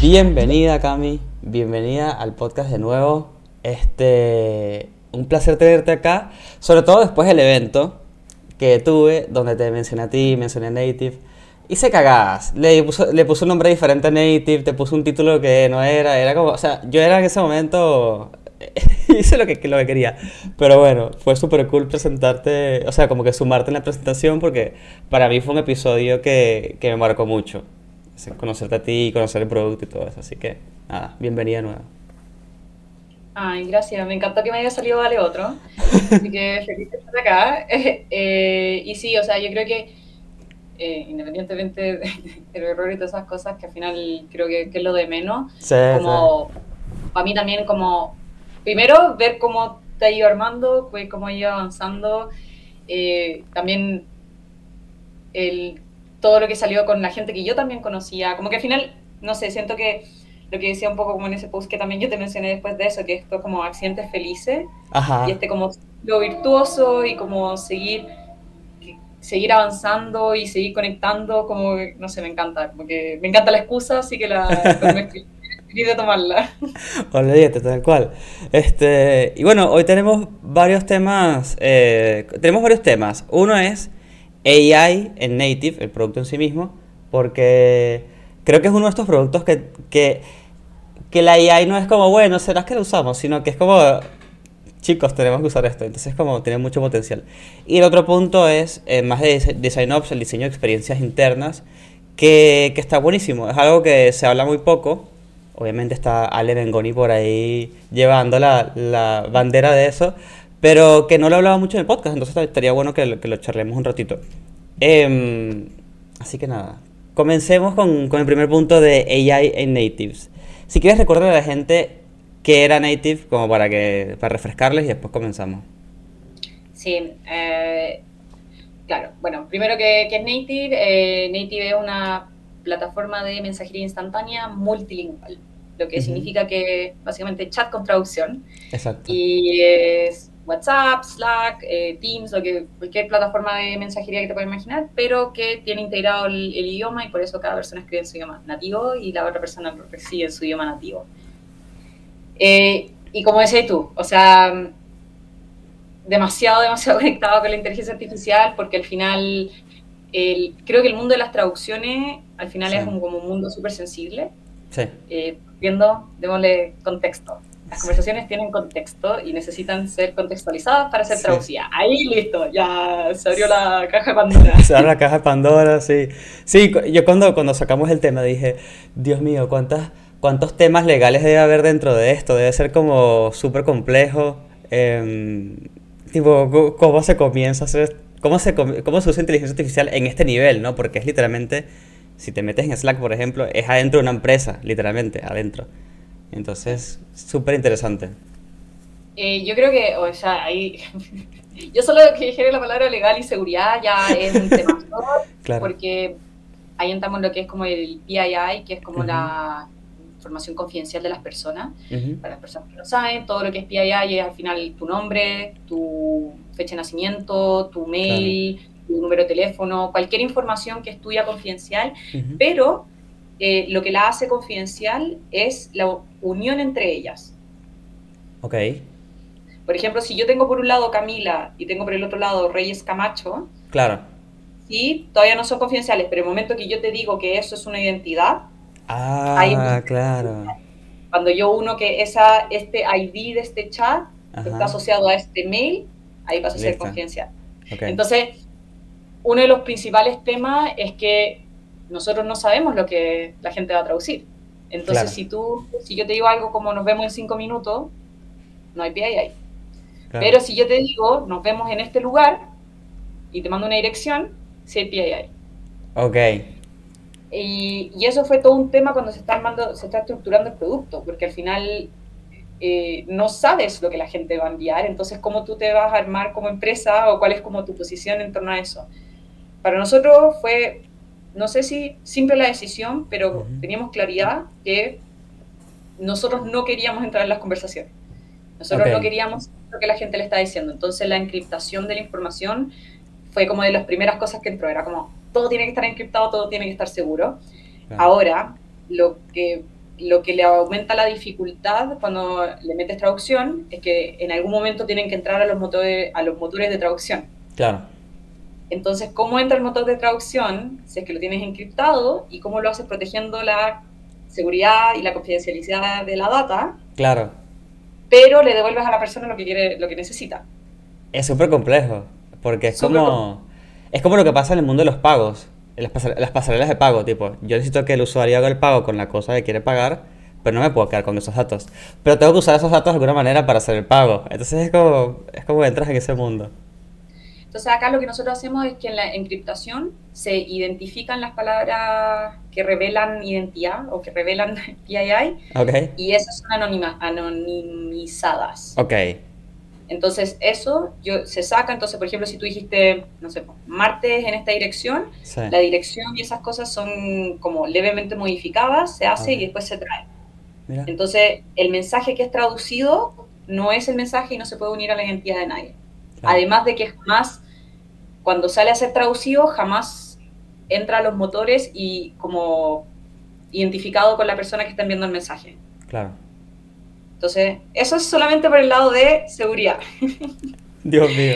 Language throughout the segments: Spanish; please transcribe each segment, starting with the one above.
Bienvenida Cami, bienvenida al podcast de nuevo. Este, un placer tenerte acá, sobre todo después del evento que tuve, donde te mencioné a ti, mencioné a Native. Hice cagadas, le puso, le puso un nombre diferente a Native, te puso un título que no era, era como, o sea, yo era en ese momento, hice lo que, lo que quería, pero bueno, fue súper cool presentarte, o sea, como que sumarte en la presentación porque para mí fue un episodio que, que me marcó mucho, conocerte a ti, conocer el producto y todo eso, así que nada, bienvenida nueva. Ay, gracias. Me encantó que me haya salido Vale Otro. Así que feliz de estar acá. Eh, y sí, o sea, yo creo que eh, independientemente del error y todas esas cosas, que al final creo que, es lo de menos, como para mí también como, primero, ver cómo te ha ido armando, cómo ha ido avanzando, eh, también el, todo lo que salió con la gente que yo también conocía, como que al final, no sé, siento que lo que decía un poco como en ese post que también yo te mencioné después de eso, que esto como accidentes felices y este como lo virtuoso y como seguir seguir avanzando y seguir conectando, como, no sé, me encanta, porque me encanta la excusa, así que la de tomarla. Olvídate, tal cual. Este, y bueno, hoy tenemos varios temas, eh, tenemos varios temas. Uno es AI en Native, el producto en sí mismo, porque creo que es uno de estos productos que, que, que la AI no es como, bueno, será que lo usamos, sino que es como, chicos, tenemos que usar esto. Entonces, como tiene mucho potencial. Y el otro punto es, eh, más de Design Ops, el diseño de experiencias internas, que, que, está buenísimo. Es algo que se habla muy poco. Obviamente está Ale Bengoni por ahí llevando la, la, bandera de eso, pero que no lo hablaba mucho en el podcast, entonces estaría bueno que, que lo charlemos un ratito. Eh, así que nada, Comencemos con, con, el primer punto de AI en natives. Si quieres recordar a la gente qué era native, como para que para refrescarles y después comenzamos. Sí, eh, claro. Bueno, primero que, es native, eh, native es una plataforma de mensajería instantánea multilingüe, lo que significa que básicamente chat con traducción. Exacto. Y es WhatsApp, Slack, eh, Teams, o que, cualquier plataforma de mensajería que te puedas imaginar, pero que tiene integrado el, idioma y por eso cada persona escribe en su idioma nativo y la otra persona lo recibe en su idioma nativo. Eh, y como decías tú, o sea, demasiado, demasiado conectado con la inteligencia artificial porque al final el, creo que el mundo de las traducciones al final es un, como un mundo súper sensible. Sí. Eh, viendo, démosle contexto. Las conversaciones tienen contexto y necesitan ser contextualizadas para ser traducidas. Ahí listo, ya se abrió la caja de Pandora. Se abrió la caja de Pandora, sí. Sí, yo cuando, cuando sacamos el tema dije, Dios mío, ¿cuántas, ¿cuántos temas legales debe haber dentro de esto? Debe ser como súper complejo. Em, tipo, ¿cómo se comienza a hacer, cómo se, cómo se usa inteligencia artificial en este nivel, ¿no? Porque es literalmente, si te metes en Slack, por ejemplo, es adentro de una empresa, literalmente, adentro. Entonces, súper interesante. Eh, yo creo que, o sea, ahí. yo solo que dije la palabra legal y seguridad ya es un tema. claro. Porque ahí entramos en lo que es como el PII, que es como la información confidencial de las personas. Para las personas que no saben, todo lo que es PII es al final tu nombre, tu fecha de nacimiento, tu mail, tu número de teléfono, cualquier información que es tuya confidencial, pero eh, lo que la hace confidencial es la unión entre ellas. Ok. Por ejemplo, si yo tengo por un lado Camila y tengo por el otro lado Reyes Camacho. Claro. Sí, todavía no son confidenciales, pero el momento que yo te digo que eso es una identidad. Ah, claro. Cuando yo uno que esa, este ID de este chat está asociado a este mail, ahí pasa a ser confidencial. Entonces, uno de los principales temas es que nosotros no sabemos lo que la gente va a traducir. Entonces, si tú, si yo te digo algo como nos vemos en cinco minutos, no hay PII ahí. Pero si yo te digo, nos vemos en este lugar y te mando una dirección, sí hay PII. Ok. Y, y, eso fue todo un tema cuando se está armando, se está estructurando el producto, porque al final eh, no sabes lo que la gente va a enviar, entonces cómo tú te vas a armar como empresa o cuál es como tu posición en torno a eso. Para nosotros fue no sé si simple la decisión, pero teníamos claridad que nosotros no queríamos entrar en las conversaciones. Nosotros no queríamos lo que la gente le está diciendo. Entonces la encriptación de la información fue como de las primeras cosas que entró. Era como, todo tiene que estar encriptado, todo tiene que estar seguro. Ahora, lo que, lo que le aumenta la dificultad cuando le metes traducción es que en algún momento tienen que entrar a los motores, a los motores de traducción. Claro. Entonces, ¿cómo entra el motor de traducción si es que lo tienes encriptado y cómo lo haces protegiendo la seguridad y la confidencialidad de la data? Claro. Pero le devuelves a la persona lo que quiere, lo que necesita. Es súper complejo, porque es como, es como lo que pasa en el mundo de los pagos, en las, las pasarelas de pago, tipo, yo necesito que el usuario haga el pago con la cosa que quiere pagar, pero no me puedo quedar con esos datos. Pero tengo que usar esos datos de alguna manera para hacer el pago. Entonces es como, es como entras en ese mundo. Entonces acá lo que nosotros hacemos es que en la encriptación se identifican las palabras que revelan identidad o que revelan PII okay. y esas son anonima, anonimizadas. Ok. Entonces eso yo, se saca, entonces por ejemplo si tú dijiste, no sé, martes en esta dirección, la dirección y esas cosas son como levemente modificadas, se hace y después se trae. Entonces el mensaje que es traducido no es el mensaje y no se puede unir a la identidad de nadie. Además de que jamás cuando sale a ser traducido jamás entra a los motores y como identificado con la persona que está enviando el mensaje. Claro. Entonces, eso es solamente por el lado de seguridad. Dios mío.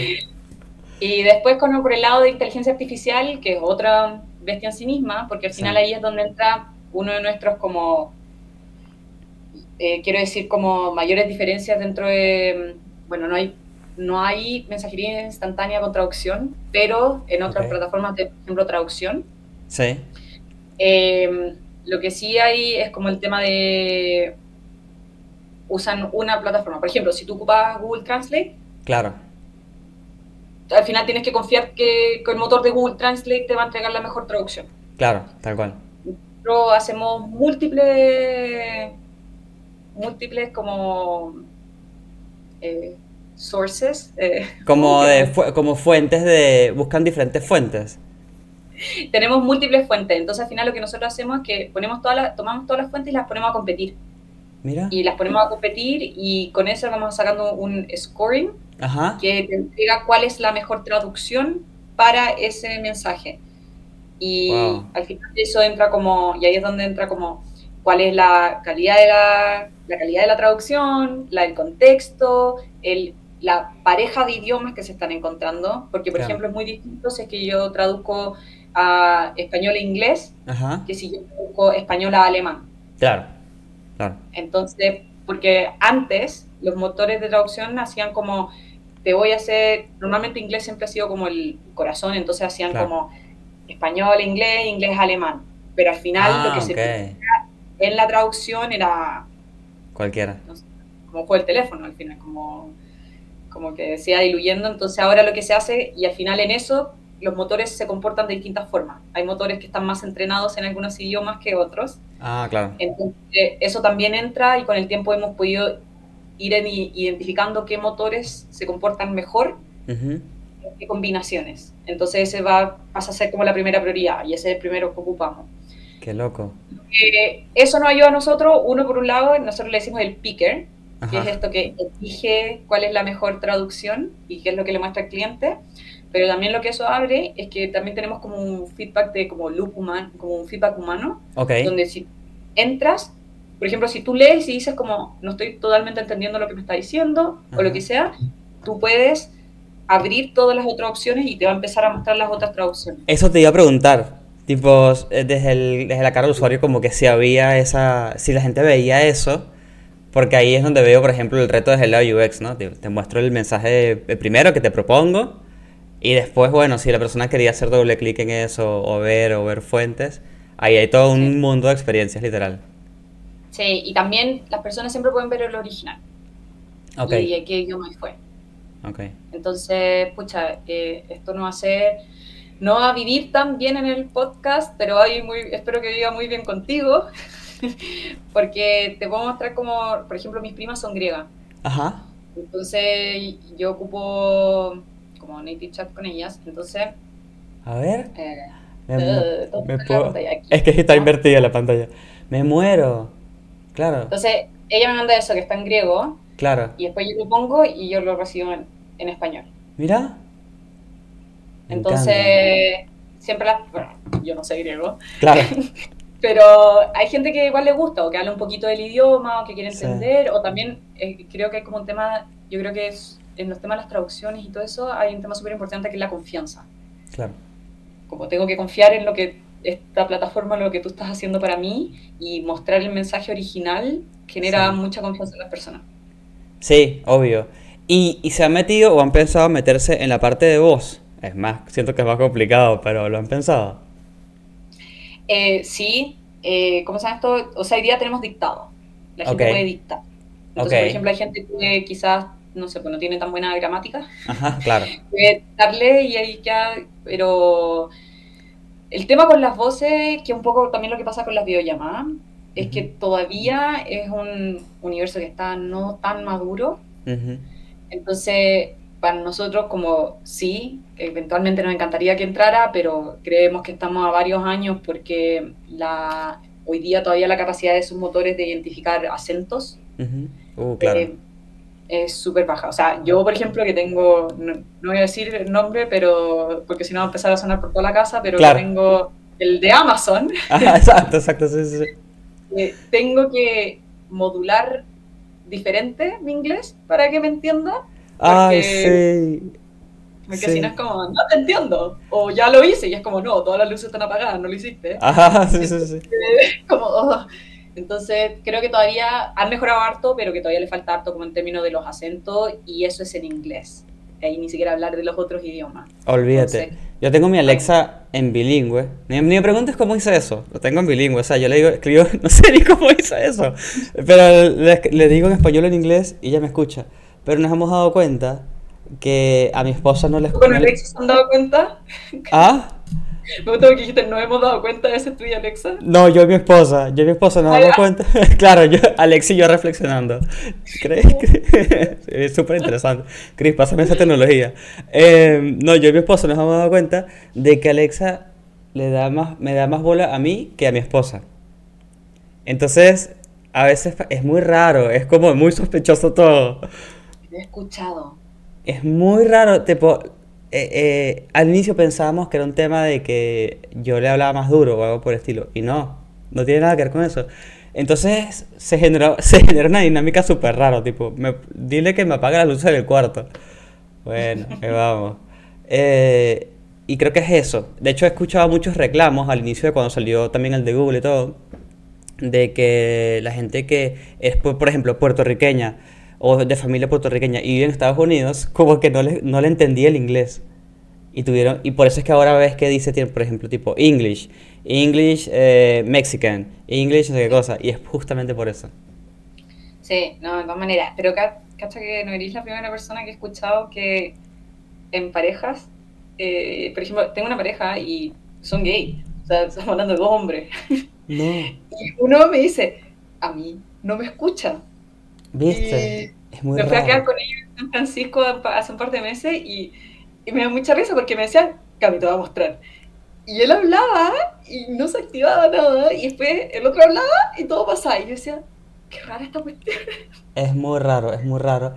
Y después con, por el lado de inteligencia artificial, que es otra bestia en sí misma, porque al final ahí es donde entra uno de nuestros como, eh, quiero decir, como mayores diferencias dentro de, bueno, no hay no hay mensajería instantánea con traducción, pero en otras plataformas de, por ejemplo, traducción. Sí. Em, lo que sí hay es como el tema de usan una plataforma. Por ejemplo, si tú ocupas Google Translate. Claro. Al final tienes que confiar que, el motor de Google Translate te va a entregar la mejor traducción. Claro, tal cual. Nosotros hacemos múltiples, múltiples como eh, sources. Eh, como, de, como fuentes de... buscan diferentes fuentes. Tenemos múltiples fuentes, entonces al final lo que nosotros hacemos es que ponemos todas las, tomamos todas las fuentes y las ponemos a competir. Mira. Y las ponemos a competir y con eso vamos sacando un scoring que te entrega cuál es la mejor traducción para ese mensaje. Y al final eso entra como, y ahí es donde entra como cuál es la calidad de la, la calidad de la traducción, la, el contexto, el la pareja de idiomas que se están encontrando, porque por ejemplo es muy distinto si es que yo traduzco a español e inglés que si yo traduzco español a alemán. Claro, claro. Entonces, porque antes los motores de traducción hacían como, te voy a hacer, normalmente inglés siempre ha sido como el corazón, entonces hacían como español, inglés, inglés, alemán. Pero al final lo que ah, se en la traducción era... Cualquiera. como fue el teléfono al final, como como que se va diluyendo, entonces ahora lo que se hace, y al final en eso, los motores se comportan de distintas formas. Hay motores que están más entrenados en algunos idiomas que otros. Ah, claro. Entonces, eso también entra y con el tiempo hemos podido ir identificando qué motores se comportan mejor, qué combinaciones. Entonces, ese va, pasa a ser como la primera prioridad y ese es el primero que ocupamos. Qué loco. Eh, eso nos ayuda a nosotros, uno por un lado, nosotros le decimos el picker, que es esto que elige cuál es la mejor traducción y qué es lo que le muestra al cliente. Pero también lo que eso abre es que también tenemos como un feedback de como loop humano, como un feedback humano, donde si entras, por ejemplo, si tú lees y dices como no estoy totalmente entendiendo lo que me está diciendo o lo que sea, tú puedes abrir todas las otras opciones y te va a empezar a mostrar las otras traducciones. Eso te iba a preguntar, tipo, eh, desde, el, desde la cara del usuario, como que si había esa, si la gente veía eso, porque ahí es donde veo, por ejemplo, el reto de lado UX, ¿no? Te, muestro el mensaje primero que te propongo y después, bueno, si la persona quería hacer doble clic en eso o ver o ver fuentes, ahí hay todo un mundo de experiencias literal. Sí, y también las personas siempre pueden ver el original. Ok. Y qué idioma fue. Ok. Entonces, pucha, eh, esto no va a ser, no va a vivir tan bien en el podcast, pero ahí muy, espero que viva muy bien contigo. porque te puedo mostrar como, por ejemplo, mis primas son griegas. Ajá. Entonces yo ocupo como native chat con ellas, entonces... A ver. Eh, me, puedo... es que está invertida la pantalla. Me muero. Claro. Entonces ella me manda eso que está en griego. Claro. Y después yo lo pongo y yo lo recibo en, español. Mira. Entonces, siempre las... Bueno, yo no sé griego. Claro. Pero hay gente que igual le gusta, o que habla un poquito del idioma, o que quiere entender, o también eh, creo que hay como un tema, yo creo que es, en los temas de las traducciones y todo eso, hay un tema súper importante que es la confianza. Claro. Como tengo que confiar en lo que esta plataforma, lo que tú estás haciendo para mí, y mostrar el mensaje original genera mucha confianza en las personas. Sí, obvio. ¿Y, ¿Y se han metido o han pensado meterse en la parte de voz? Es más, siento que es más complicado, pero ¿lo han pensado? Eh, sí, eh, ¿cómo se llama esto? O sea, hoy día tenemos dictado. La gente puede dictar. Entonces, por ejemplo, hay gente que quizás, no sé, pues no tiene tan buena gramática. Ajá, claro. Puede darle y ahí ya, pero el tema con las voces, que un poco también lo que pasa con las videollamadas, es que todavía es un universo que está no tan maduro. Entonces, para nosotros como sí, eventualmente nos encantaría que entrara, pero creemos que estamos a varios años porque la, hoy día todavía la capacidad de sus motores de identificar acentos uh, claro. Eh, es súper baja. O sea, yo, por ejemplo, que tengo, no, voy a decir el nombre, pero porque si no va a empezar a sonar por toda la casa, pero tengo el de Amazon. exacto, exacto, sí, sí. Eh, tengo que modular diferente mi inglés para que me entienda Ay, sí. Porque si no es como, no te entiendo. O ya lo hice y es como, no, todas las luces están apagadas, no lo hiciste. Ajá, sí, sí, sí. como, oh. Entonces, creo que todavía han mejorado harto, pero que todavía le falta harto como en términos de los acentos y eso es en inglés. Ahí ni siquiera hablar de los otros idiomas. Olvídate. yo tengo mi Alexa en bilingüe. Ni, me preguntes cómo hice eso. Lo tengo en bilingüe. O sea, yo le digo, escribo, no sé ni cómo hice eso. Pero le, le digo en español o en inglés y ella me escucha. Pero nos hemos dado cuenta que a mi esposa no le... ¿Con Alexa se han dado cuenta? ¿Ah? Me gusta que dijiste, ¿no hemos dado cuenta de ese tuyo, Alexa? No, yo y mi esposa. Yo y mi esposa nos damos cuenta. claro, yo, Alex y yo reflexionando. ¿Crees? es súper interesante. Cris, pásame esa tecnología. Eh, no, yo y mi esposa nos hemos dado cuenta de que Alexa le da más, me da más bola a mí que a mi esposa. Entonces, a veces es muy raro, es como muy sospechoso todo he escuchado. Es muy raro, tipo, eh, eh, al inicio pensábamos que era un tema de que yo le hablaba más duro o algo por el estilo, y no, no tiene nada que ver con eso. Entonces se generó, se generó una dinámica súper rara, tipo, dile que me apague la luz del cuarto. Bueno, que vamos. Eh, y creo que es eso. De hecho, he escuchado muchos reclamos al inicio de cuando salió también el de Google y todo, de que la gente que es, por ejemplo, puertorriqueña, o de familia puertorriqueña y vive en Estados Unidos, como que no le, no le entendía el inglés. Y tuvieron y por eso es que ahora ves que dice, por ejemplo, tipo English, English eh, Mexican, English no sé qué cosa. Y es justamente por eso. Sí, no, de todas maneras. Pero cacha que no eres la primera persona que he escuchado que en parejas, eh, por ejemplo, tengo una pareja y son gay. O sea, estamos hablando de dos hombres. No. Y uno me dice, a mí no me escucha. ¿Viste? es muy me fui a quedar con ellos en San Francisco hace un par de meses y, y me da mucha risa porque me decían, Cami, te voy a mostrar. Y él hablaba y no se activaba nada. Y después el otro hablaba y todo pasaba. Y yo decía, qué rara esta cuestión. Es muy raro, es muy raro.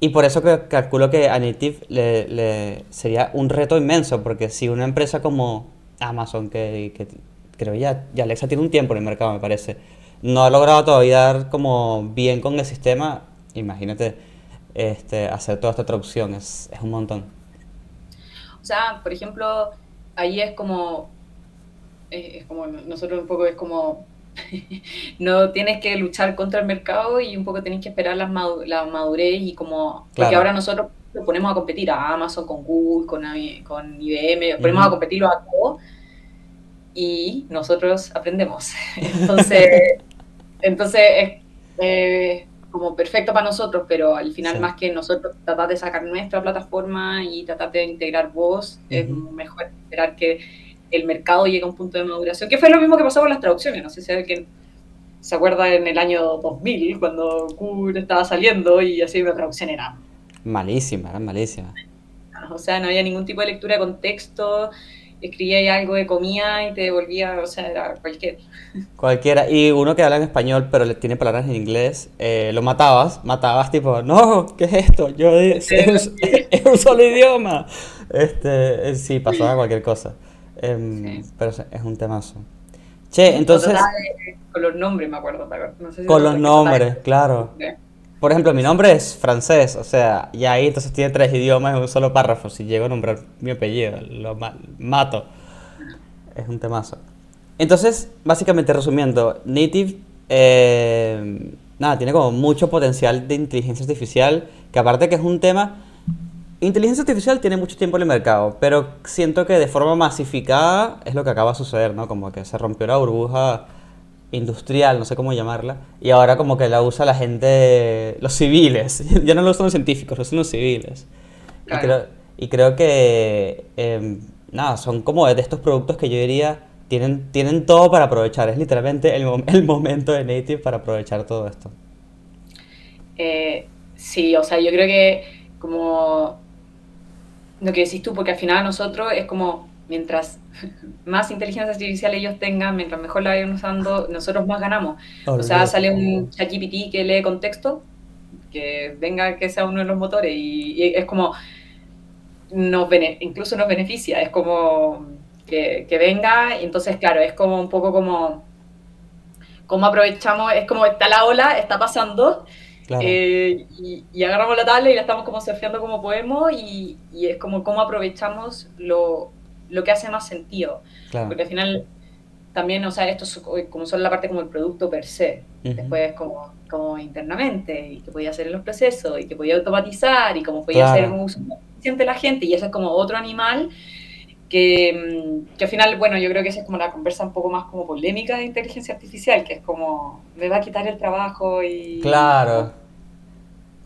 Y por eso que calculo que a Native le, le sería un reto inmenso, porque si una empresa como Amazon, que, que creo ya, ya Alexa tiene un tiempo en el mercado, me parece, no ha logrado todavía dar como bien con el sistema, imagínate este, hacer toda esta traducción, es, es un montón. O sea, por ejemplo, ahí es como, es como, nosotros un poco es como, no tienes que luchar contra el mercado y un poco tienes que esperar la, madurez y como, porque ahora nosotros lo ponemos a competir a Amazon, con Google, con, con IBM, ponemos a competirlo a todos y nosotros aprendemos. Entonces, entonces es eh, como perfecto para nosotros, pero al final más que nosotros tratar de sacar nuestra plataforma y tratar de integrar voz, es mejor esperar que el mercado llegue a un punto de maduración, que fue lo mismo que pasó con las traducciones, no sé si alguien se acuerda en el año 2000, cuando Google estaba saliendo y así la traducción era... Malísima, era malísima. O sea, no había ningún tipo de lectura de contexto, escribía algo de comida y te devolvía, o sea, era cualquier. Cualquiera. Y uno que habla en español pero le tiene palabras en inglés, eh, lo matabas, matabas tipo, no, ¿qué es esto? Yo es, un, solo idioma. Este, sí, pasaba cualquier cosa. Em, pero es un temazo. Che, entonces... Con los nombres, me acuerdo. con los nombres, claro. Por ejemplo, mi nombre es francés, o sea, y ahí entonces tiene tres idiomas en un solo párrafo. Si llego a nombrar mi apellido, lo mato. Es un temazo. Entonces, básicamente resumiendo, Native, eh, nada, tiene como mucho potencial de inteligencia artificial, que aparte que es un tema... Inteligencia artificial tiene mucho tiempo en el mercado, pero siento que de forma masificada es lo que acaba de suceder, ¿no? Como que se rompió la burbuja industrial, no sé cómo llamarla, y ahora como que la usa la gente, los civiles, ya no lo usan los científicos, lo usan los civiles. Y, creo, y, creo, que, em, nada, son como de estos productos que yo diría, tienen, tienen todo para aprovechar, es literalmente el, el momento de Native para aprovechar todo esto. Eh, sí, o sea, yo creo que como lo que decís tú, porque al final nosotros es como mientras más inteligencia artificial ellos tengan, mientras mejor la vayan usando, nosotros más ganamos. o sea, sale un ChatGPT que lee contexto, que venga que sea uno de los motores y, es como, nos incluso nos beneficia, es como que, venga y entonces, claro, es como un poco como, como aprovechamos, es como está la ola, está pasando. Eh, y, agarramos la tabla y la estamos como surfeando como podemos y, y es como cómo aprovechamos lo, lo que hace más sentido. Porque al final también, o sea, esto es como solo la parte como el producto per se. Después como, como internamente, y que podía hacer en los procesos, y que podía automatizar, y como podía hacer un uso eficiente la gente, y eso es como otro animal que, mm, que, al final, bueno, yo creo que esa es como la conversa un poco más como polémica de inteligencia artificial, que es como, me va a quitar el trabajo y... Claro.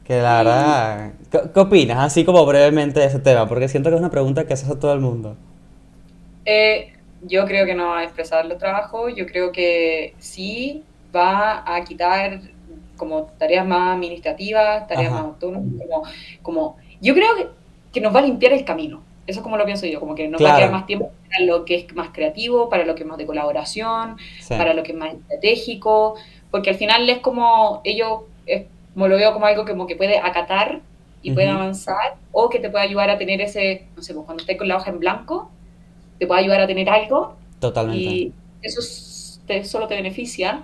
Que la verdad... ¿Qué, opinas, así como brevemente de ese tema? Porque siento que es una pregunta que haces a todo el mundo. Eh, yo creo que no va a expresar los trabajos, yo creo que sí va a quitar como tareas más administrativas, tareas más autónomas, como, como, yo creo que, nos va a limpiar el camino, eso es como lo pienso yo, como que nos va a quedar más tiempo para lo que es más creativo, para lo que es más de colaboración, para lo que es más estratégico, porque al final es como, ellos, es, como lo veo como algo como que puede acatar y puede avanzar, o que te puede ayudar a tener ese, no sé, pues cuando estés con la hoja en blanco, te puede ayudar a tener algo. Totalmente. Y eso te, solo te beneficia.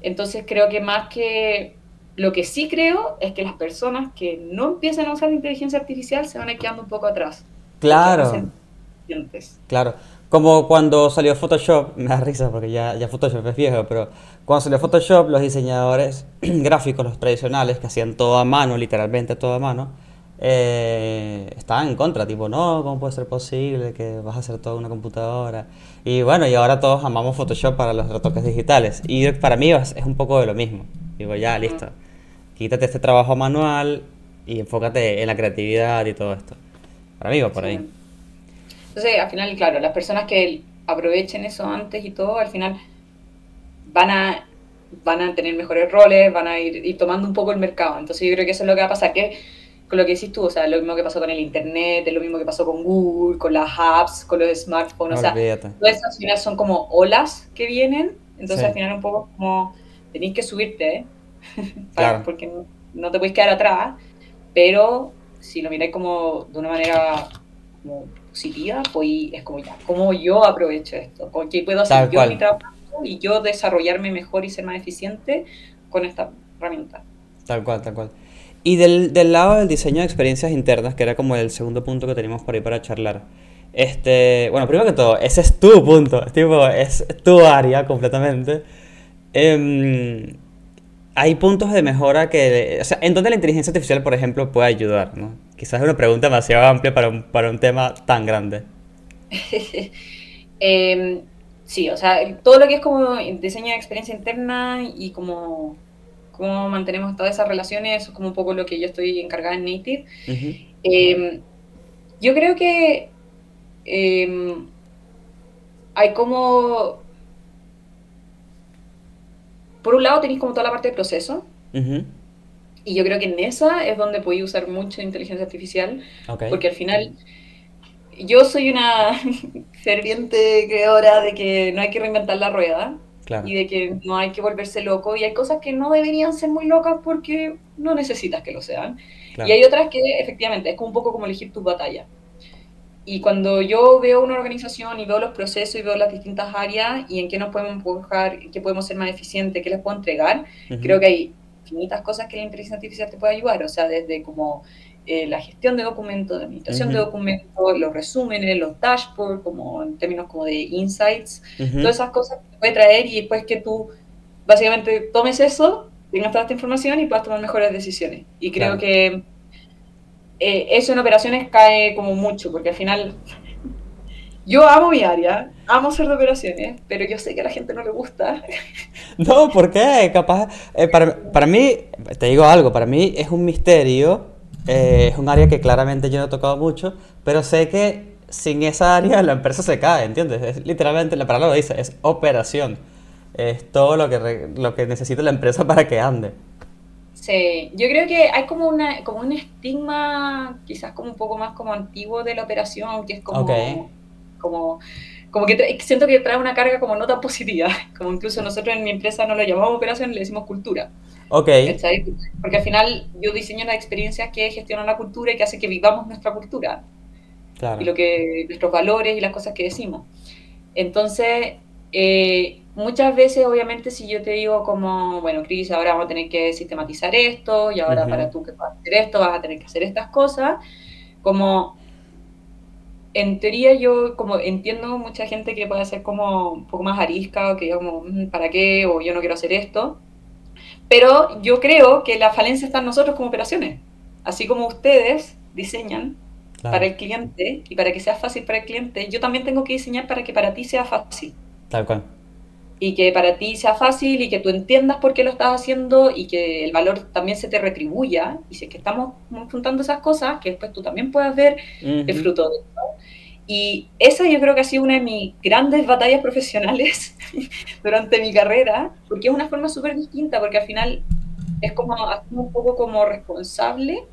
Entonces creo que más que lo que sí creo es que las personas que no empiecen a usar inteligencia artificial se van a quedando un poco atrás. Claro. Claro. Como cuando salió Photoshop, me da risa porque ya, ya Photoshop es viejo, pero cuando salió Photoshop, los diseñadores gráficos, los tradicionales, que hacían todo a mano, literalmente todo a mano, eh, estaban en contra, tipo, no, ¿cómo puede ser posible que vas a hacer toda una computadora? Y bueno, y ahora todos amamos Photoshop para los retoques digitales. Y para mí es, un poco de lo mismo. Digo, ya, listo. Quítate este trabajo manual y enfócate en la creatividad y todo esto. Para mí va por ahí. Entonces, al final, claro, las personas que aprovechen eso antes y todo, al final van a van a tener mejores roles, van a ir, ir tomando un poco el mercado. Entonces yo creo que eso es lo que va a pasar, que con lo que decís tú, o sea, lo mismo que pasó con el Internet, es lo mismo que pasó con Google, con las apps, con los smartphones, o sea, todas esas al final son como olas que vienen, entonces al final un poco como tenéis que subirte, ¿eh? claro. porque no, te puedes quedar atrás, pero si lo miráis como de una manera como positiva, pues es como ya, ¿cómo yo aprovecho esto? ¿Qué puedo hacer yo mi trabajo y yo desarrollarme mejor y ser más eficiente con esta herramienta? Tal cual, tal cual. Y del, del, lado del diseño de experiencias internas, que era como el segundo punto que teníamos por ahí para charlar. Este, bueno, primero que todo, ese es tu punto, es, tipo, es tu área completamente. Em, hay puntos de mejora que... O sea, ¿en dónde la inteligencia artificial, por ejemplo, puede ayudar? ¿no? Quizás es una pregunta demasiado amplia para un, para un tema tan grande. Em, sí, o sea, todo lo que es como diseño de experiencia interna y como cómo mantenemos todas esas relaciones, eso es como un poco lo que yo estoy encargada en Native. Em, yo creo que em, hay como... Por un lado tenéis como toda la parte de proceso. Y yo creo que en esa es donde podéis usar mucho inteligencia artificial. Porque al final yo soy una ferviente creadora de que no hay que reinventar la rueda y de que no hay que volverse loco y hay cosas que no deberían ser muy locas porque no necesitas que lo sean. Y hay otras que efectivamente es un poco como elegir tu batalla. y cuando yo veo una organización y veo los procesos y veo las distintas áreas y en qué nos podemos empujar, qué podemos ser más eficientes, qué les puedo entregar, creo que hay infinitas cosas que la inteligencia artificial te puede ayudar. O sea, desde como eh, la gestión de documentos, la administración de documentos, los resúmenes, los dashboards, como en términos como de insights, todas esas cosas que te puede traer y después que tú básicamente tomes eso, tengas toda esta información y puedas tomar mejores decisiones. Y creo que eh, eso en operaciones cae como mucho, porque al final yo amo mi área, amo ser de operaciones, pero yo sé que a la gente no le gusta. No, ¿por qué? Capaz, eh, para, para, mí, te digo algo, para mí es un misterio eh, es un área que claramente yo no he tocado mucho, pero sé que sin esa área la empresa se cae, ¿entiendes? Es literalmente, la palabra lo dice, es operación. Es todo lo que, lo que necesita la empresa para que ande. Sí, yo creo que hay como, una, como un estigma quizás como un poco más como antiguo de la operación, que es como, como, como que siento que trae una carga como no tan positiva, como incluso nosotros en mi empresa no lo llamamos operación, le decimos cultura. Ok. Porque al final yo diseño las experiencias que gestionan la cultura y que hace que vivamos nuestra cultura. Claro. Y lo que, nuestros valores y las cosas que decimos. Entonces, eh, muchas veces, obviamente, si yo te digo como, bueno, Cris, ahora vamos a tener que sistematizar esto y ahora para tú que puedas hacer esto vas a tener que hacer estas cosas, como en teoría yo como entiendo mucha gente que puede ser como un poco más arisca o que como, mm, ¿para qué? O yo no quiero hacer esto. Pero yo creo que la falencia está en nosotros como operaciones. Así como ustedes diseñan para el cliente y para que sea fácil para el cliente, yo también tengo que diseñar para que para ti sea fácil. Tal cual. Y que para ti sea fácil y que tú entiendas por qué lo estás haciendo y que el valor también se te retribuya. Y si es que estamos juntando esas cosas, que después tú también puedas ver el fruto de esto. Y esa yo creo que ha sido una de mis grandes batallas profesionales durante mi carrera, porque es una forma súper distinta, porque al final es como un poco como responsable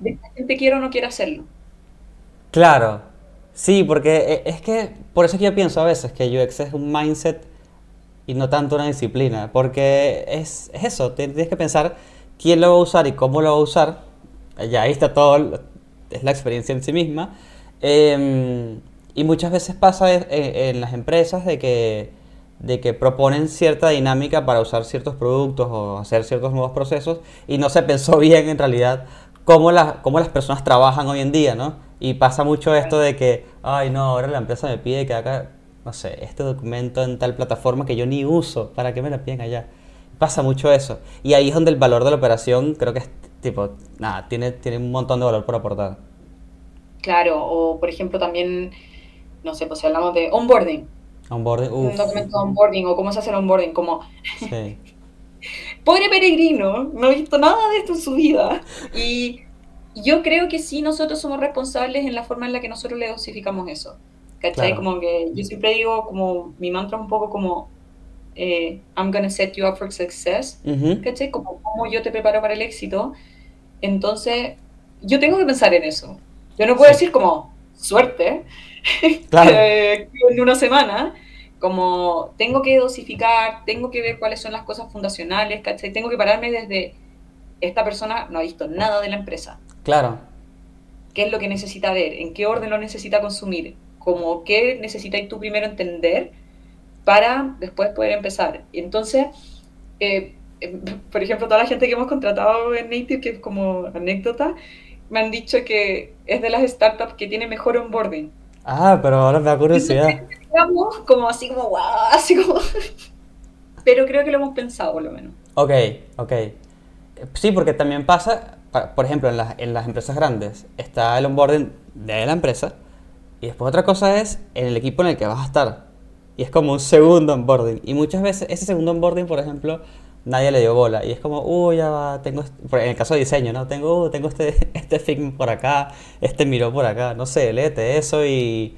de que la gente quiera o no quiera hacerlo. Claro, sí, porque e, es que por eso que yo pienso a veces que UX es un mindset y no tanto una disciplina, porque es, es eso, tienes que pensar quién lo va a usar y cómo lo va a usar, ya ahí está todo, es la experiencia en sí misma, Em, y muchas veces pasa en, las empresas de que, de que proponen cierta dinámica para usar ciertos productos o hacer ciertos nuevos procesos y no se pensó bien en realidad cómo, cómo las personas trabajan hoy en día, ¿no? Y pasa mucho esto de que, ay no, ahora la empresa me pide que haga, no sé, este documento en tal plataforma que yo ni uso, ¿para que me la piden allá? Pasa mucho eso. Y ahí es donde el valor de la operación creo que es tipo, nada, tiene, tiene un montón de valor por aportar. Claro, o por ejemplo también, no sé, pues si hablamos de onboarding. Onboarding, Un documento de onboarding o cómo se hace el onboarding, como... Pobre peregrino, no ha visto nada de esto en su vida. Y yo creo que sí, nosotros somos responsables en la forma en la que nosotros le dosificamos eso. ¿Cachai? Como que yo siempre digo, como mi mantra un poco como, eh, I'm gonna set you up for success. ¿Cachai? Como cómo yo te preparo para el éxito. Entonces, yo tengo que pensar en eso. Yo no puedo decir como suerte en una semana, como tengo que dosificar, tengo que ver cuáles son las cosas fundacionales, ¿cachai? Tengo que pararme desde esta persona no ha visto nada de la empresa. Claro. ¿Qué es lo que necesita ver? ¿En qué orden lo necesita consumir? Como qué necesitáis tú primero entender para después poder empezar. Y entonces, eh, eh, por ejemplo, toda la gente que hemos contratado en Native, que es como anécdota, me han dicho que es de las startups que tiene mejor onboarding. Ah, pero ahora me da curiosidad. como así como, wow, así como... pero creo que lo hemos pensado por lo menos. Ok, ok. Sí, porque también pasa, por ejemplo, en las, en las empresas grandes está el onboarding de la empresa y después otra cosa es en el equipo en el que vas a estar. Y es como un segundo onboarding. Y muchas veces ese segundo onboarding, por ejemplo, nadie le dio bola. Y es como, uy, ya va, tengo, en el caso de diseño, ¿no? Tengo, uh, tengo este, este film por acá, este miró por acá, no sé, léete eso y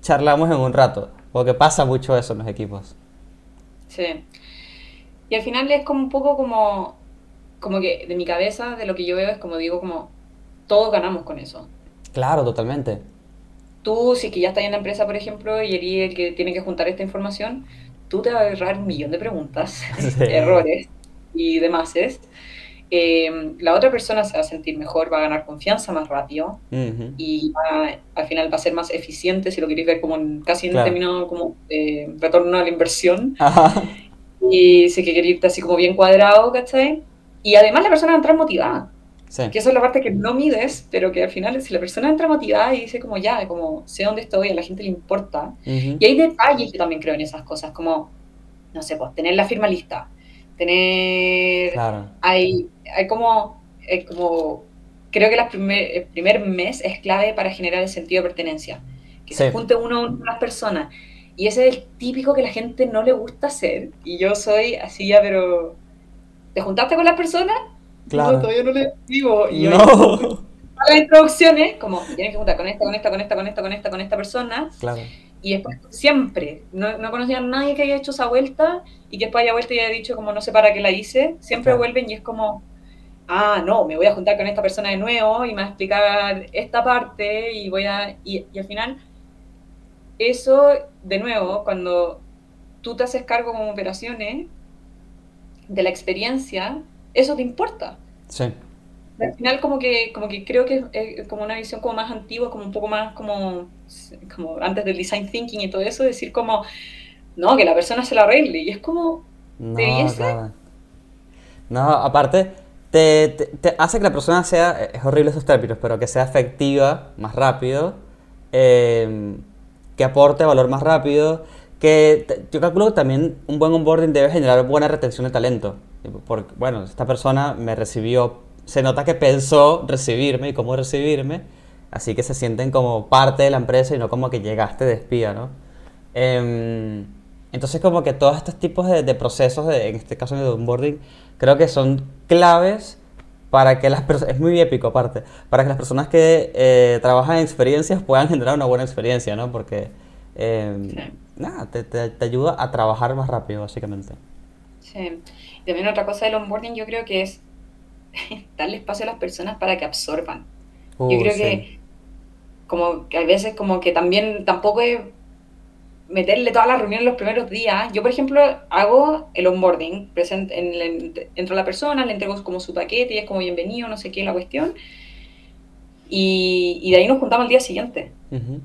charlamos en un rato. Porque pasa mucho eso en los equipos. Sí. Y al final es como un poco como, como que de mi cabeza, de lo que yo veo, es como digo, como todos ganamos con eso. Claro, totalmente. Tú, si que ya estás en la empresa, por ejemplo, y eres el que tiene que juntar esta información, tú te vas a agarrar un millón de preguntas, errores y demás. eh, la otra persona se va a sentir mejor, va a ganar confianza más rápido y al final va a ser más eficiente, si lo queréis ver como en, casi en términos como eh, retorno a la inversión. Y si que queréis irte así como bien cuadrado, ¿cachai? Y además la persona va a entrar motivada. Que eso es la parte que no mides, pero que al final si la persona entra motivada y dice como ya, como sé dónde estoy, a la gente le importa. Y hay detalles que también creo en esas cosas, como, no sé, pues tener la firma lista, tener... Claro. Hay, hay como, como, creo que la primer, el primer mes es clave para generar el sentido de pertenencia. Que se junte uno a unas personas. Y ese es el típico que la gente no le gusta hacer. Y yo soy así ya, pero... ¿Te juntaste con las personas? Claro. No, todavía no le escribo. Y no. yo, las introducciones, como tienes que juntar con esta, con esta, con esta, con esta, con esta, con esta persona. Claro. Y después siempre, no, no conocía a nadie que haya hecho esa vuelta y que después haya vuelto y haya dicho como no sé para qué la hice. Siempre vuelven y es como, ah, no, me voy a juntar con esta persona de nuevo y me va a explicar esta parte y voy a... Y, y al final, eso, de nuevo, cuando tú te haces cargo como operaciones de la experiencia, eso te importa. Sí. Al final como que, como que creo que es como una visión como más antigua, como un poco más como, como antes del design thinking y todo eso, decir como, no, que la persona se la arregle. Y es como, no, No, aparte, te, te, hace que la persona sea, es horrible esos términos, pero que sea efectiva más rápido, eh, que aporte valor más rápido, que yo calculo que también un buen onboarding debe generar buena retención de talento. Porque, bueno, esta persona me recibió, se nota que pensó recibirme y cómo recibirme, así que se sienten como parte de la empresa y no como que llegaste de espía, ¿no? Em, entonces como que todos estos tipos de, procesos, en este caso de onboarding, creo que son claves para que las personas, es muy épico aparte, para que las personas que eh, trabajan en experiencias puedan generar una buena experiencia, ¿no? Porque, em, nada, te, te ayuda a trabajar más rápido, básicamente. Sí. También otra cosa del onboarding yo creo que es darle espacio a las personas para que absorban. yo creo que como que hay veces como que también tampoco es meterle toda la reunión los primeros días. Yo, por ejemplo, hago el onboarding, present, en, entro a la persona, le entrego como su paquete y es como bienvenido, no sé qué, la cuestión. Y, y de ahí nos juntamos el día siguiente.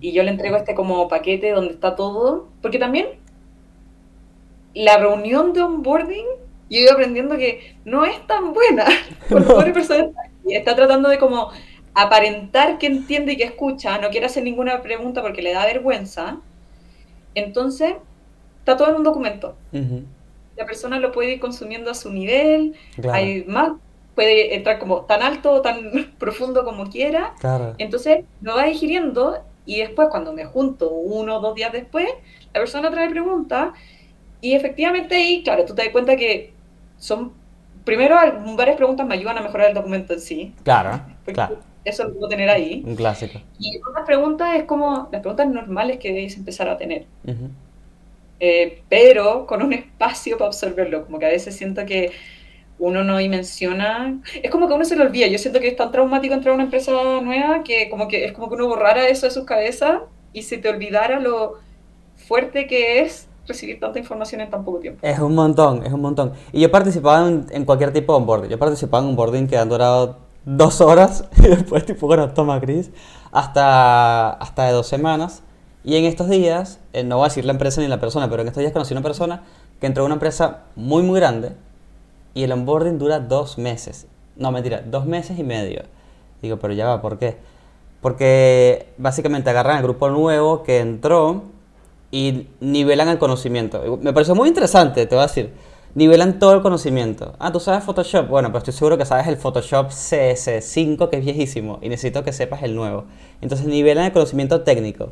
Y yo le entrego este como paquete donde está todo, porque también la reunión de onboarding yo he ido aprendiendo que no es tan buena. Porque una persona está tratando de como aparentar que entiende y que escucha, no quiere hacer ninguna pregunta porque le da vergüenza. Entonces, está todo en un documento. La persona lo puede ir consumiendo a su nivel, hay más, puede entrar como tan alto o tan profundo como quiera. Entonces, lo va digiriendo y después, cuando me junto uno o dos días después, la persona trae preguntas y efectivamente ahí, claro, tú te das cuenta que son, primero, varias preguntas me ayudan a mejorar el documento en sí. Claro, claro. Eso lo puedo tener ahí. Un clásico. Y otras preguntas es como las preguntas normales que debéis empezar a tener. Eh, pero con un espacio para absorberlo. Como que a veces siento que uno no dimensiona. Es como que uno se lo olvida. Yo siento que es tan traumático entrar a una empresa nueva que como que es como que uno borrara eso de sus cabezas y se te olvidara lo fuerte que es recibir tanta información en tan poco tiempo. Es un montón, es un montón. Y yo participaba en, en cualquier tipo de onboarding. Yo participaba en un onboarding que han durado dos horas y después tipo, bueno, toma Chris, hasta, hasta de dos semanas. Y en estos días, eh, no voy a decir la empresa ni la persona, pero en estos días conocí una persona que entró a una empresa muy, muy grande y el onboarding dura dos meses. No, mentira, dos meses y medio. Digo, pero ya va, ¿por qué? Porque básicamente agarran al grupo nuevo que entró y nivelan el conocimiento. Me pareció muy interesante, te voy a decir. Nivelan todo el conocimiento. Ah, tú sabes Photoshop. Bueno, pero estoy seguro que sabes el Photoshop CS5, que es viejísimo, y necesito que sepas el nuevo. Entonces nivelan el conocimiento técnico.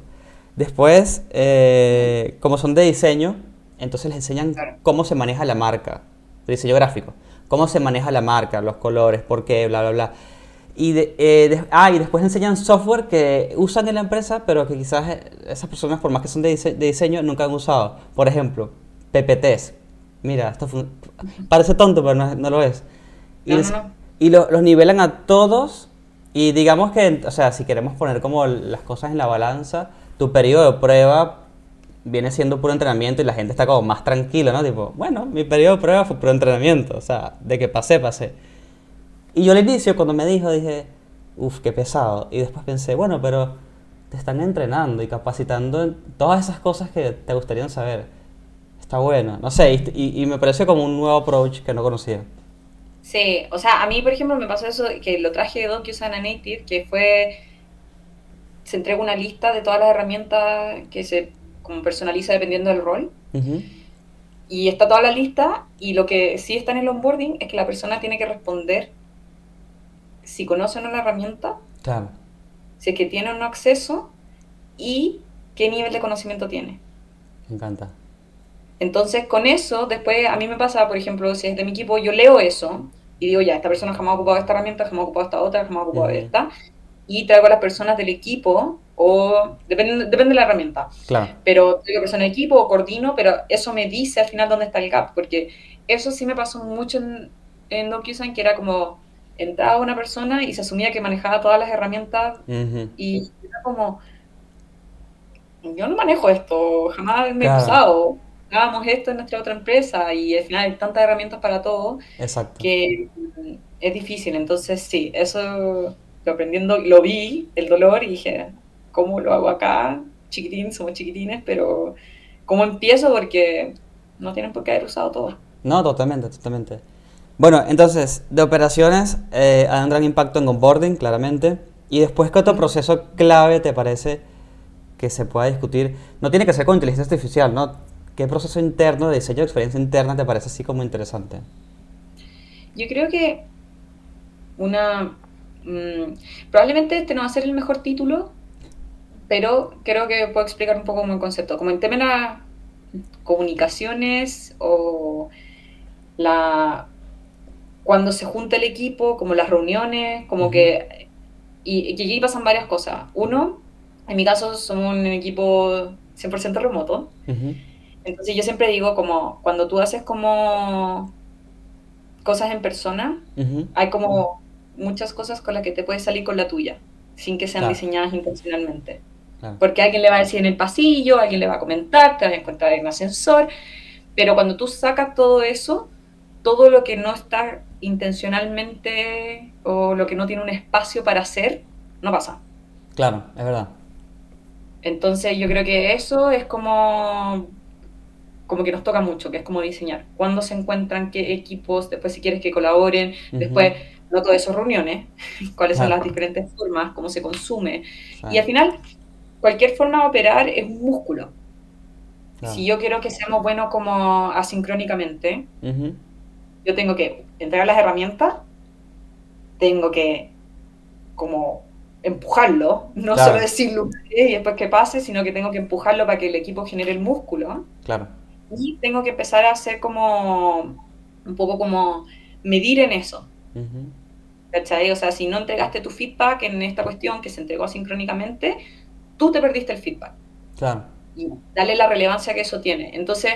Después, eh, como son de diseño, entonces les enseñan cómo se maneja la marca, diseño gráfico. Cómo se maneja la marca, los colores, por qué, bla, bla, bla. Y, eh, ah, y después enseñan software que usan en la empresa, pero que quizás esas personas, por más que son de, diseño, nunca han usado. Por ejemplo, PPTs. Mira, esto parece tonto, pero no, lo es. Y, y los nivelan a todos. Y digamos que, o sea, si queremos poner como las cosas en la balanza, tu periodo de prueba viene siendo puro entrenamiento y la gente está como más tranquila, ¿no? Tipo, bueno, mi periodo de prueba fue puro entrenamiento, o sea, de que pasé, pasé. Y yo al inicio, cuando me dijo, dije, uff, qué pesado. Y después pensé, bueno, pero te están entrenando y capacitando en todas esas cosas que te gustarían saber. Está bueno. No sé, y, y me pareció como un nuevo approach que no conocía. Sí, o sea, a mí, por ejemplo, me pasó eso que lo traje de DocuSign Native, que fue. Se entrega una lista de todas las herramientas que se como personaliza dependiendo del rol. Y está toda la lista, y lo que sí está en el onboarding es que la persona tiene que responder si conoce o no la herramienta, claro. si es que tiene o no acceso y qué nivel de conocimiento tiene. Me encanta. Entonces, con eso, después a mí me pasa, por ejemplo, si es de mi equipo, yo leo eso y digo, ya, esta persona jamás ha ocupado esta herramienta, jamás ha ocupado esta otra, jamás ha ocupado esta, y traigo a las personas del equipo, o depende, depende de la herramienta. Claro. Pero traigo personas del equipo o coordino, pero eso me dice al final dónde está el gap, porque eso sí me pasó mucho en, en DocuSign, que era como, entraba una persona y se asumía que manejaba todas las herramientas, y era como, yo no manejo esto, jamás me he usado hagábamos esto en nuestra otra empresa y al final hay tantas herramientas para todo Exacto. que mm, es difícil. Entonces, sí, eso lo aprendiendo, lo vi, el dolor, y dije, ¿cómo lo hago acá? Chiquitín, somos chiquitines, pero ¿cómo empiezo? Porque no tienen por qué haber usado todo. No, totalmente, totalmente. Bueno, entonces, de operaciones eh, hay un gran impacto en onboarding, claramente. Y después, ¿qué otro proceso clave te parece que se pueda discutir? No tiene que ser con inteligencia artificial, ¿no? ¿Qué proceso interno de diseño de experiencia interna te parece así como interesante? Yo creo que una... Mm, probablemente este no va a ser el mejor título, pero creo que puedo explicar un poco como el concepto. Como en tema de las comunicaciones o la... Cuando se junta el equipo, como las reuniones, como que... Y, y aquí pasan varias cosas. Uno, en mi caso somos un equipo 100% remoto. Entonces yo siempre digo como cuando tú haces como cosas en persona, hay como muchas cosas con las que te puedes salir con la tuya, sin que sean diseñadas intencionalmente. Porque alguien le va a decir en el pasillo, alguien le va a comentar, te vas a encontrar en un ascensor, pero cuando tú sacas todo eso, todo lo que no está intencionalmente o lo que no tiene un espacio para hacer, no pasa. Claro, es verdad. Entonces yo creo que eso es como como que nos toca mucho, que es como diseñar. Cuándo se encuentran, qué equipos, después si quieres que colaboren, después no todas esas reuniones, cuáles son las diferentes formas, cómo se consume. Y al final, cualquier forma de operar es un músculo. Si yo quiero que seamos buenos como asincrónicamente, yo tengo que entregar las herramientas, tengo que como empujarlo, no solo decirlo y después que pase, sino que tengo que empujarlo para que el equipo genere el músculo. Claro y tengo que empezar a hacer como un poco como medir en eso. ¿Cachai? O sea, si no entregaste tu feedback en esta cuestión que se entregó asincrónicamente, tú te perdiste el feedback. Claro. Y dale la relevancia que eso tiene. Entonces,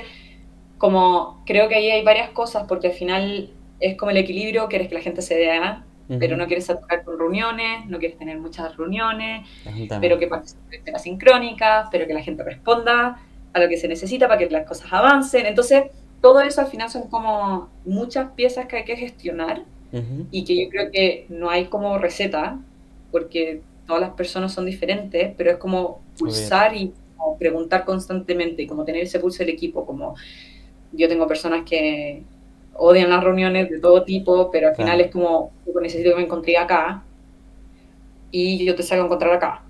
como creo que ahí hay varias cosas, porque al final es como el equilibrio, quieres que la gente se vea, pero no quieres tocar con reuniones, no quieres tener muchas reuniones, pero que participen asincrónicas, pero que la gente responda a lo que se necesita para que las cosas avancen. Entonces, todo eso al final son como muchas piezas que hay que gestionar y que yo creo que no hay como receta, porque todas las personas son diferentes, pero es como pulsar y preguntar constantemente y como tener ese pulso del equipo, como yo tengo personas que odian las reuniones de todo tipo, pero al final es como, necesito que me encontré acá y yo te salgo a encontrar acá.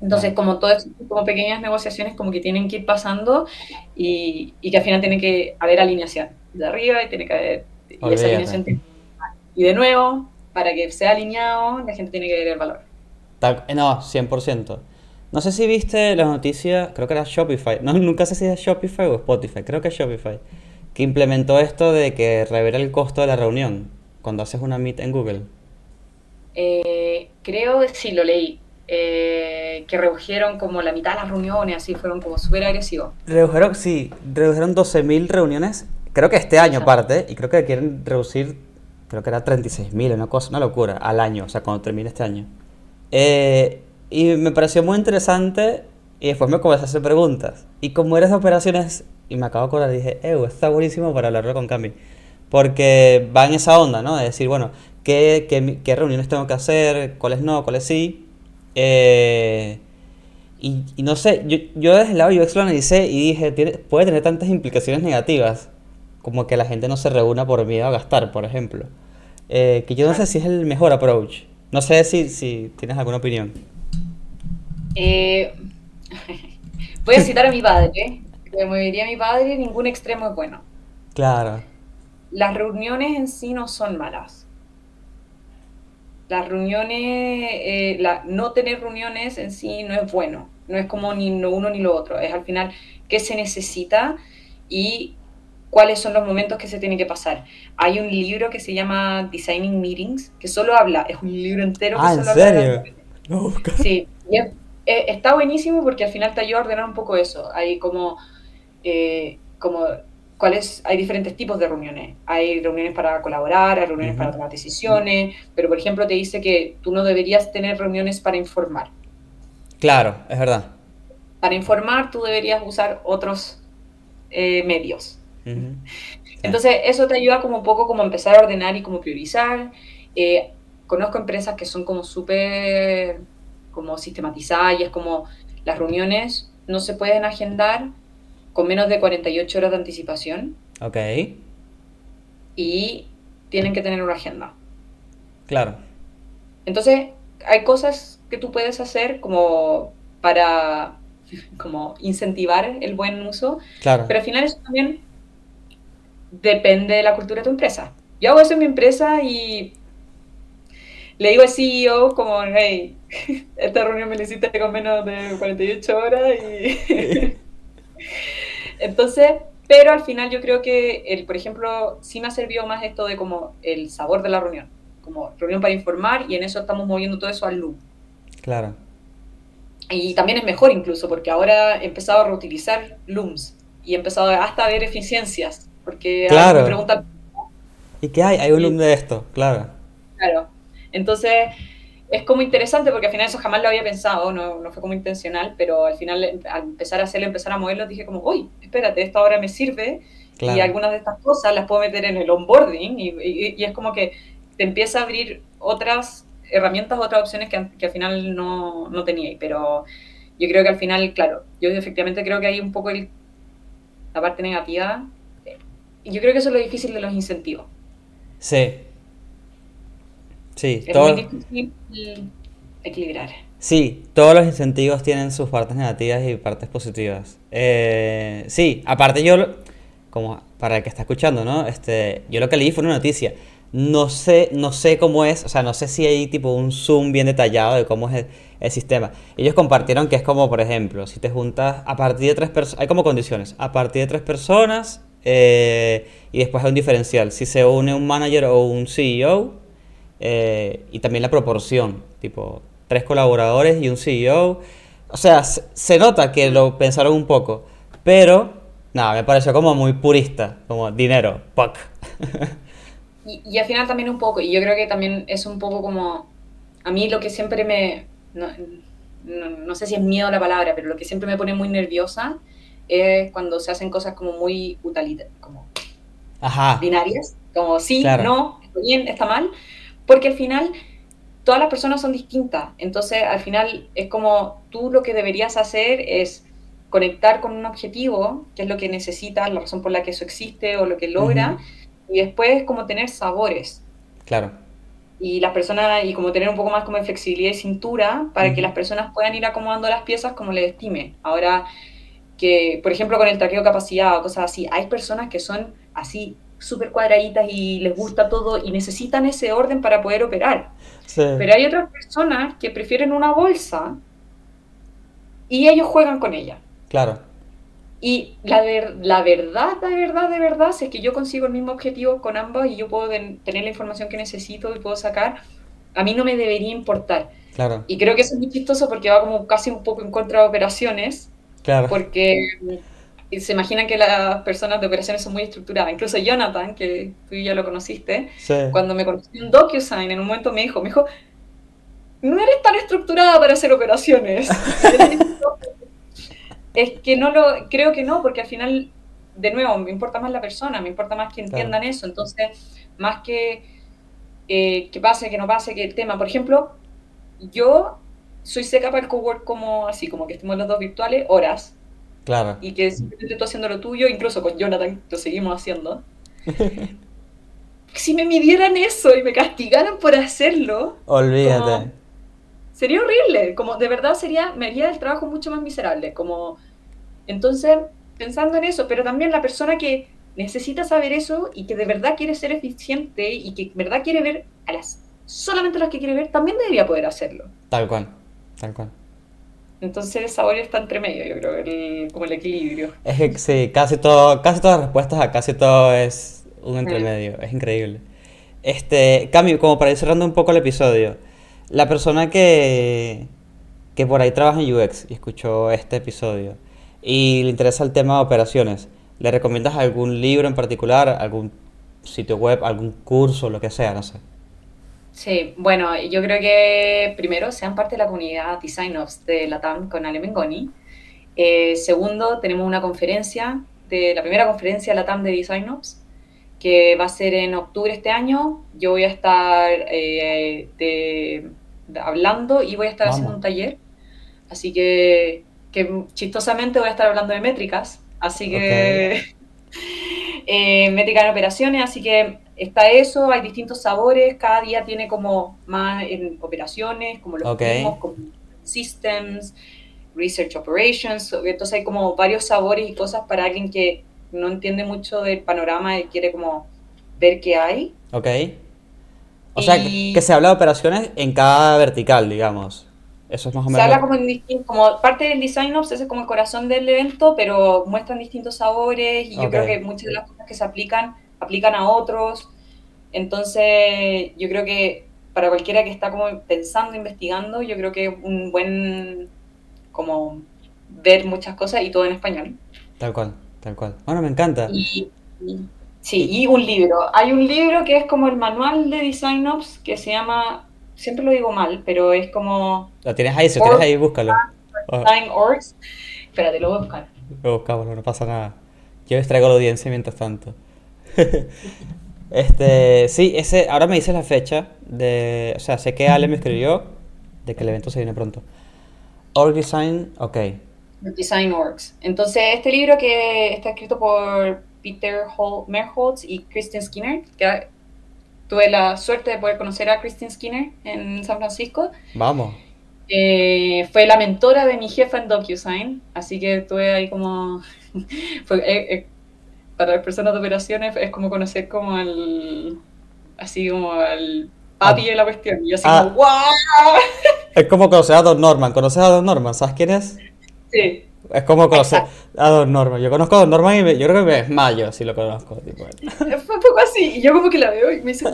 Entonces, como todas como pequeñas negociaciones como que tienen que ir pasando y, y, que al final tiene que haber alineación de arriba y tiene que haber y esa alineación y de nuevo, para que sea alineado, la gente tiene que ver el valor. no, 100%. No sé si viste la noticia, creo que era Shopify, no, nunca sé si es Shopify o Spotify, creo que es Shopify, que implementó esto de que revela el costo de la reunión cuando haces una meet en Google. Eh, creo que sí, lo leí. Eh, que redujeron como la mitad de las reuniones, así fueron como súper agresivos. Redujeron, sí, redujeron 12.000 reuniones, creo que este año aparte, y creo que quieren reducir, creo que era 36.000, una cosa, una locura, al año, o sea, cuando termine este año. Eh, y me pareció muy interesante y después me comencé a hacer preguntas. Y como de operaciones, y me acabo de acordar, dije, eh, está buenísimo para hablarlo con Cami. Porque va en esa onda, ¿no? De decir, bueno, qué, qué, qué reuniones tengo que hacer, cuáles no, cuáles sí. Eh, y, y no sé, yo, yo desde el lado UX lo analicé y dije, tiene- puede tener tantas implicaciones negativas como que la gente no se reúna por miedo a gastar, por ejemplo. Eh, que yo no sé si es el mejor approach. No sé si, si tienes alguna opinión. Eh, voy a citar a mi padre. Como diría mi padre, ningún extremo es bueno. Claro, Las reuniones en sí no son malas. Las reuniones, eh, la, no tener reuniones en sí no es bueno. No es como ni lo uno ni lo otro. Es al final qué se necesita y cuáles son los momentos que se tienen que pasar. Hay un libro que se llama Designing Meetings, que solo habla, es un libro entero que Ah, ¿en solo habla las serio? reuniones. Lo voy a buscar. Sí, y es- eh, está buenísimo porque al final te ayuda a ordenar un poco eso. Hay como, eh, como cuáles, hay diferentes tipos de reuniones. Hay reuniones para colaborar, hay reuniones para Ujú. tomar decisiones, pero por ejemplo te dice que tú no deberías tener reuniones para informar. Claro, es verdad. Para informar tú deberías usar otros eh, medios. Entonces, eso te ayuda como un poco como a empezar a ordenar y como priorizar. Eh, conozco empresas que son como súper como sistematizadas y es como las reuniones no se pueden agendar con menos de 48 horas de anticipación Ok, y tienen que tener una agenda. claro. Entonces, hay cosas que tú puedes hacer como para como incentivar el buen uso, Claro. Pero al final eso también depende de la cultura de tu empresa. Yo hago eso en mi empresa y le digo al CEO como, hey, esta reunión me la hiciste con menos de 48 horas y... Entonces, pero al final yo creo que, el, por ejemplo, sí me ha servido más esto de como el sabor de la reunión, como reunión para informar y en eso estamos moviendo todo eso al loop. Claro. Y también es mejor incluso, porque ahora he empezado a reutilizar looms y he empezado hasta a ver eficiencias, porque Claro. me pregunta, ¿Y qué hay? Hay un loom de esto, claro. claro. Entonces, es como interesante porque al final eso jamás lo había pensado, no, no fue como intencional, pero al final al empezar a hacerlo, empezar a moverlo, dije como, uy, espérate, esto ahora me sirve y Claro. algunas de estas cosas las puedo meter en el onboarding y, y- y es como que te empieza a abrir otras herramientas, otras opciones que, que al final no, no tenía. Pero yo creo que al final, claro, yo efectivamente creo que hay un poco el- la parte negativa. Yo creo que eso es lo difícil de los incentivos. Sí. Sí, Es todo- muy difícil equilibrar. sí, todos los incentivos tienen sus partes negativas y partes positivas. Eh, sí, aparte yo, como para el que está escuchando, ¿no? Este, yo lo que leí fue una noticia. No sé, no sé cómo es, o sea, no sé si hay tipo un zoom bien detallado de cómo es el, el sistema. Ellos compartieron que es como, por ejemplo, si te juntas a partir de tres personas, hay como condiciones, a partir de tres personas eh, y después hay un diferencial. Si se une un manager o un CEO, eh, y también la proporción, tipo, tres colaboradores y un CEO. O sea, se, nota que lo pensaron un poco, pero nada, me pareció como muy purista, como dinero, puck. Y, y al final también un poco, y yo creo que también es un poco como, a mí lo que siempre me, no, no, no sé si es miedo la palabra, pero lo que siempre me pone muy nerviosa es cuando se hacen cosas como muy como Ajá, binarias, como sí, Claro. no, está bien, está mal, porque al final todas las personas son distintas, entonces al final es como tú lo que deberías hacer es conectar con un objetivo, que es lo que necesitas, la razón por la que eso existe o lo que logra, y después como tener sabores. claro, Y las personas, y como tener un poco más como de flexibilidad y cintura para que las personas puedan ir acomodando las piezas como les estime. Ahora, que por ejemplo con el traqueo capacidad o cosas así, hay personas que son así súper cuadraditas y les gusta todo y necesitan ese orden para poder operar. sí, Pero hay otras personas que prefieren una bolsa y ellos juegan con ella. claro, Y la, ver- la verdad, la verdad, de verdad, si es que yo consigo el mismo objetivo con ambos y yo puedo tener la información que necesito y puedo sacar, a mí no me debería importar. claro, Y creo que eso es muy chistoso porque va como casi un poco en contra de operaciones, claro, porque mm, se imaginan que las personas de operaciones son muy estructuradas. Incluso Jonathan, que tú ya lo conociste, sí, cuando me conocí en DocuSign, en un momento me dijo, me dijo, no eres tan estructurada para hacer operaciones. es que no lo, creo que no, porque al final, de nuevo, me importa más la persona, me importa más que entiendan eso. Entonces, más que eh, que pase, que no pase, que el tema. Por ejemplo, yo soy seca para el cowork como así, como que estemos los dos virtuales horas. Claro. Y que simplemente estoy haciendo lo tuyo, incluso con Jonathan lo seguimos haciendo. si me midieran eso y me castigaran por hacerlo. Olvídate. sería horrible. Como de verdad sería, me haría el trabajo mucho más miserable. Como. Entonces, pensando en eso, pero también la persona que necesita saber eso y que de verdad quiere ser eficiente y que de verdad quiere ver a las solamente las que quiere ver, también debería poder hacerlo. Tal cual, tal cual. Entonces el sabor está entre medio, yo creo, el, como el equilibrio. Es sí, casi todo, casi todas las respuestas a casi todo es un entremedio, es increíble. Este, Cami, como para ir cerrando un poco el episodio, la persona que, que por ahí trabaja en UX y escuchó este episodio y le interesa el tema de operaciones, ¿le recomiendas algún libro en particular, algún sitio web, algún curso, lo que sea, no sé? Sí, bueno, yo creo que primero sean parte de la comunidad Design Ops de la TAM con Ale Mengoni. Eh, segundo, tenemos una conferencia, de la primera conferencia de la TAM de Design Ops, que va a ser en octubre este año. Yo voy a estar eh, hablando y voy a estar haciendo un taller. Así que, que, chistosamente voy a estar hablando de métricas. Así que eh, métrica en operaciones. Así que está eso, hay distintos sabores, cada día tiene como más en operaciones, como los mismos, como systems, research operations, entonces hay como varios sabores y cosas para alguien que no entiende mucho del panorama y quiere como ver qué hay. Ok. O sea, que, se habla de operaciones en cada vertical, digamos. Eso es más o menos. Se habla como, en, como parte del design ops, ese es como el corazón del evento, pero muestran distintos sabores y yo creo que muchas de las cosas que se aplican aplican a otros. Entonces, yo creo que para cualquiera que está como pensando, investigando, yo creo que es un buen como ver muchas cosas y todo en español. Tal cual, tal cual. Bueno, me encanta. Y, sí, y un libro. Hay un libro que es como el manual de Design Ops que se llama, siempre lo digo mal, pero es como... Lo tienes ahí, si lo tienes ahí, búscalo. Design Orgs. Espérate, lo voy a buscar. Lo buscamos, no pasa nada. Yo les traigo la audiencia mientras tanto. este, sí, ese, ahora me dices la fecha de, o sea, sé que Ale me escribió de que el evento se viene pronto. Org Design, ok. Design Orgs. Entonces, este libro que está escrito por Peter Merholtz y Christian Skinner, que tuve la suerte de poder conocer a Christian Skinner en San Francisco. Vamos. Eh, fue la mentora de mi jefa en DocuSign, así que tuve ahí como... fue, eh, eh, para las personas de operaciones es como conocer como al, así como al papi de la cuestión. Y yo así ah. como, ¡guau! Es como conocer a Don Norman. ¿Conoces a Don Norman? ¿Sabes quién es? Sí. Es como conocer a Don Norman. Yo conozco a Don Norman y yo creo que me desmayo si lo conozco. Tipo. Fue un poco así. Y yo como que la veo y me hice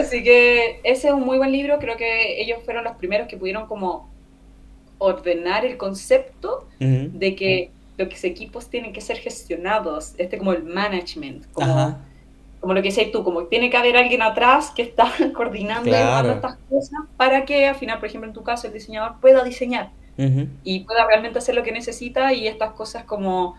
Así que ese es un muy buen libro. Creo que ellos fueron los primeros que pudieron como ordenar el concepto de que los equipos tienen que ser gestionados, este como el management, como, como lo que decías tú, como tiene que haber alguien atrás que está coordinando estas cosas para que al final, por ejemplo, en tu caso, el diseñador pueda diseñar y pueda realmente hacer lo que necesita y estas cosas como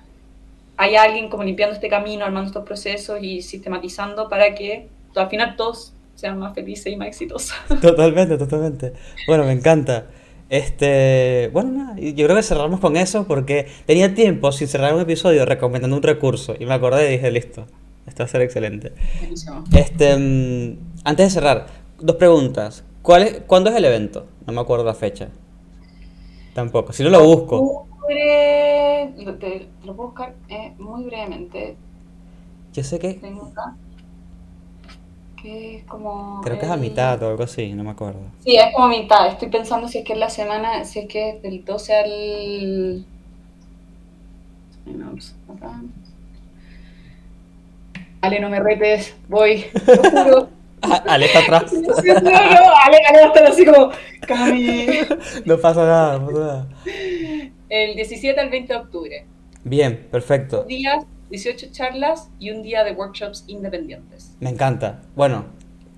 hay alguien como limpiando este camino, armando estos procesos y sistematizando para que al final todos sean más felices y más exitosos. Totalmente, totalmente. Bueno, me encanta. Este, bueno, nada, yo creo que cerramos con eso porque tenía tiempo sin cerrar un episodio recomendando un recurso y me acordé y dije, listo, esto va a ser excelente. Este, mm, antes de cerrar, dos preguntas. ¿Cuál es, ¿Cuándo es el evento? No me acuerdo la fecha. Tampoco, si no lo busco. Te, lo puedo buscar eh, muy brevemente. Yo sé que... Tengo acá es como... Creo que es a mitad o algo así, no me acuerdo. Sí, es como a mitad. Estoy pensando si es que es la semana, si es que es del 12 al... Ale, no me retes, voy, lo juro. Ale está atrás. No, no, Ale, Ale va a estar así como, Cami. No pasa nada, no pasa nada. El 17 al 20 de octubre. Bien, perfecto. Días 18 charlas y un día de workshops independientes. Me encanta. Bueno,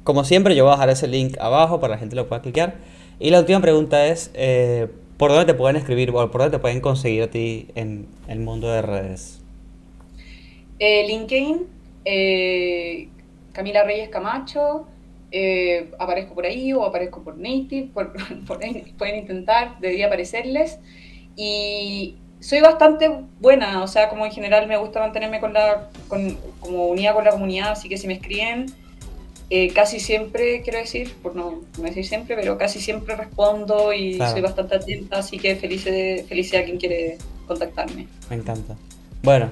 como siempre, yo voy a dejar ese link abajo para que la gente lo pueda clicar. Y la última pregunta es, eh, ¿por dónde te pueden escribir o por dónde te pueden conseguir a ti en el mundo de redes? Eh, LinkedIn, eh, Camila Reyes Camacho, eh, aparezco por ahí o aparezco por Native, por, pueden intentar, debería aparecerles. Y soy bastante buena, o sea, como en general me gusta mantenerme con la, con, como unida con la comunidad, así que si me escriben, eh, casi siempre, quiero decir, por no, decir siempre, pero casi siempre respondo y soy bastante atenta, así que feliz, feliz a quien quiere contactarme. Me encanta. Bueno,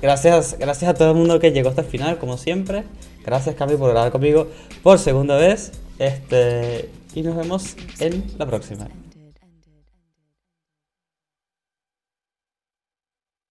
gracias, gracias a todo el mundo que llegó hasta el final, como siempre. Gracias, Cami, por grabar conmigo por segunda vez. Este, y nos vemos en la próxima.